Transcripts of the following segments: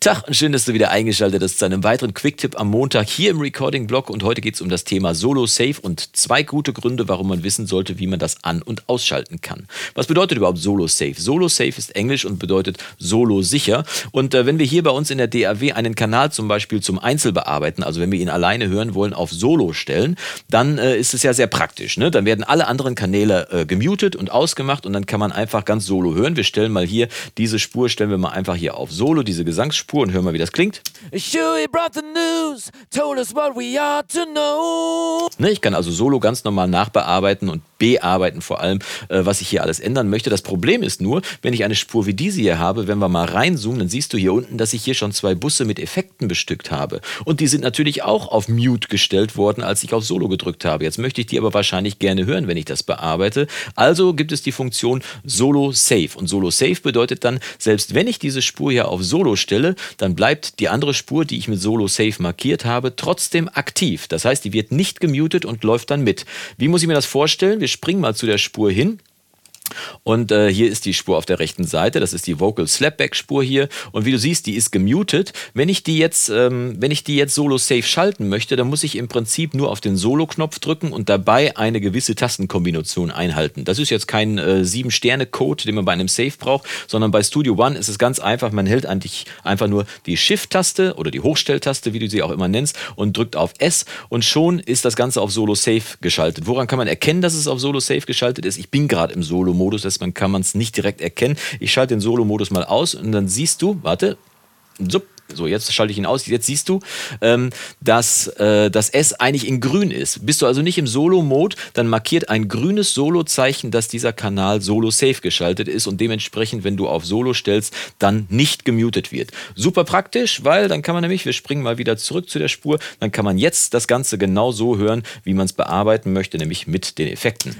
Tag und schön, dass du wieder eingeschaltet hast zu einem weiteren Quick-Tipp am Montag hier im Recording-Blog. Und heute geht es um das Thema Solo Safe und zwei gute Gründe, warum man wissen sollte, wie man das an- und ausschalten kann. Was bedeutet überhaupt Solo Safe? Solo Safe ist Englisch und bedeutet Solo sicher. Und äh, wenn wir hier bei uns in der DAW einen Kanal zum Beispiel zum Einzelbearbeiten, also wenn wir ihn alleine hören wollen, auf Solo stellen, dann äh, ist es ja sehr praktisch. Ne? Dann werden alle anderen Kanäle äh, gemutet und ausgemacht und dann kann man einfach ganz Solo hören. Wir stellen mal hier diese Spur, stellen wir mal einfach hier auf Solo, diese Gesangsspur. Spur und hören mal, wie das klingt. Ne, ich kann also Solo ganz normal nachbearbeiten und bearbeiten vor allem, äh, was ich hier alles ändern möchte. Das Problem ist nur, wenn ich eine Spur wie diese hier habe, wenn wir mal reinzoomen, dann siehst du hier unten, dass ich hier schon zwei Busse mit Effekten bestückt habe. Und die sind natürlich auch auf Mute gestellt worden, als ich auf Solo gedrückt habe. Jetzt möchte ich die aber wahrscheinlich gerne hören, wenn ich das bearbeite. Also gibt es die Funktion Solo Save. Und Solo Save bedeutet dann, selbst wenn ich diese Spur hier auf Solo stelle, dann bleibt die andere Spur, die ich mit Solo Safe markiert habe, trotzdem aktiv. Das heißt, die wird nicht gemutet und läuft dann mit. Wie muss ich mir das vorstellen? Wir springen mal zu der Spur hin. Und äh, hier ist die Spur auf der rechten Seite, das ist die Vocal Slapback Spur hier. Und wie du siehst, die ist gemutet. Wenn ich die jetzt, ähm, wenn ich die jetzt Solo Safe schalten möchte, dann muss ich im Prinzip nur auf den Solo-Knopf drücken und dabei eine gewisse Tastenkombination einhalten. Das ist jetzt kein äh, Sieben-Sterne-Code, den man bei einem Safe braucht, sondern bei Studio One ist es ganz einfach. Man hält eigentlich einfach nur die Shift-Taste oder die Hochstelltaste, wie du sie auch immer nennst, und drückt auf S und schon ist das Ganze auf Solo Safe geschaltet. Woran kann man erkennen, dass es auf Solo Safe geschaltet ist? Ich bin gerade im Solo Solo-Modus man kann man es nicht direkt erkennen. Ich schalte den Solo-Modus mal aus und dann siehst du, warte, so, so, jetzt schalte ich ihn aus. Jetzt siehst du, ähm, dass äh, das S eigentlich in grün ist. Bist du also nicht im Solo-Mode, dann markiert ein grünes Solo-Zeichen, dass dieser Kanal Solo-Safe geschaltet ist und dementsprechend, wenn du auf Solo stellst, dann nicht gemutet wird. Super praktisch, weil dann kann man nämlich, wir springen mal wieder zurück zu der Spur, dann kann man jetzt das Ganze genau so hören, wie man es bearbeiten möchte, nämlich mit den Effekten.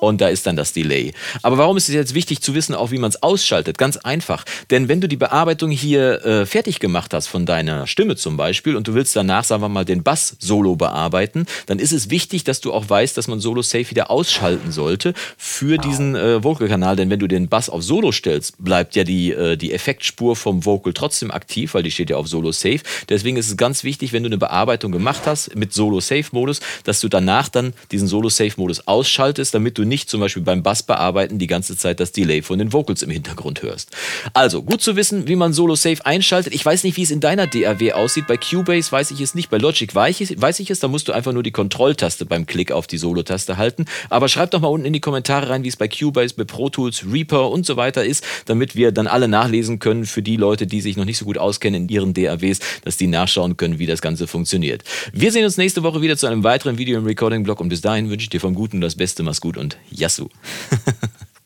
Und da ist dann das Delay. Aber warum ist es jetzt wichtig zu wissen, auch wie man es aus ausschaltet. Ganz einfach. Denn wenn du die Bearbeitung hier äh, fertig gemacht hast von deiner Stimme zum Beispiel und du willst danach, sagen wir mal, den Bass solo bearbeiten, dann ist es wichtig, dass du auch weißt, dass man Solo Safe wieder ausschalten sollte für diesen äh, Vocal-Kanal. Denn wenn du den Bass auf Solo stellst, bleibt ja die, äh, die Effektspur vom Vocal trotzdem aktiv, weil die steht ja auf Solo Safe. Deswegen ist es ganz wichtig, wenn du eine Bearbeitung gemacht hast mit Solo Safe-Modus, dass du danach dann diesen Solo Safe-Modus ausschaltest, damit du nicht zum Beispiel beim Bass bearbeiten die ganze Zeit das Delay von den Vocals im Hintergrund Hintergrund hörst. Also, gut zu wissen, wie man Solo Safe einschaltet. Ich weiß nicht, wie es in deiner DAW aussieht. Bei Cubase weiß ich es nicht. Bei Logic weiß ich, es. Da musst du einfach nur die Kontrolltaste beim Klick auf die Solo-Taste halten. Aber schreib doch mal unten in die Kommentare rein, wie es bei Cubase, bei Pro Tools, Reaper und so weiter ist, damit wir dann alle nachlesen können für die Leute, die sich noch nicht so gut auskennen in ihren DAWs, dass die nachschauen können, wie das Ganze funktioniert. Wir sehen uns nächste Woche wieder zu einem weiteren Video im Recording-Blog und bis dahin wünsche ich dir vom Guten das Beste. Mach's gut und Yassou.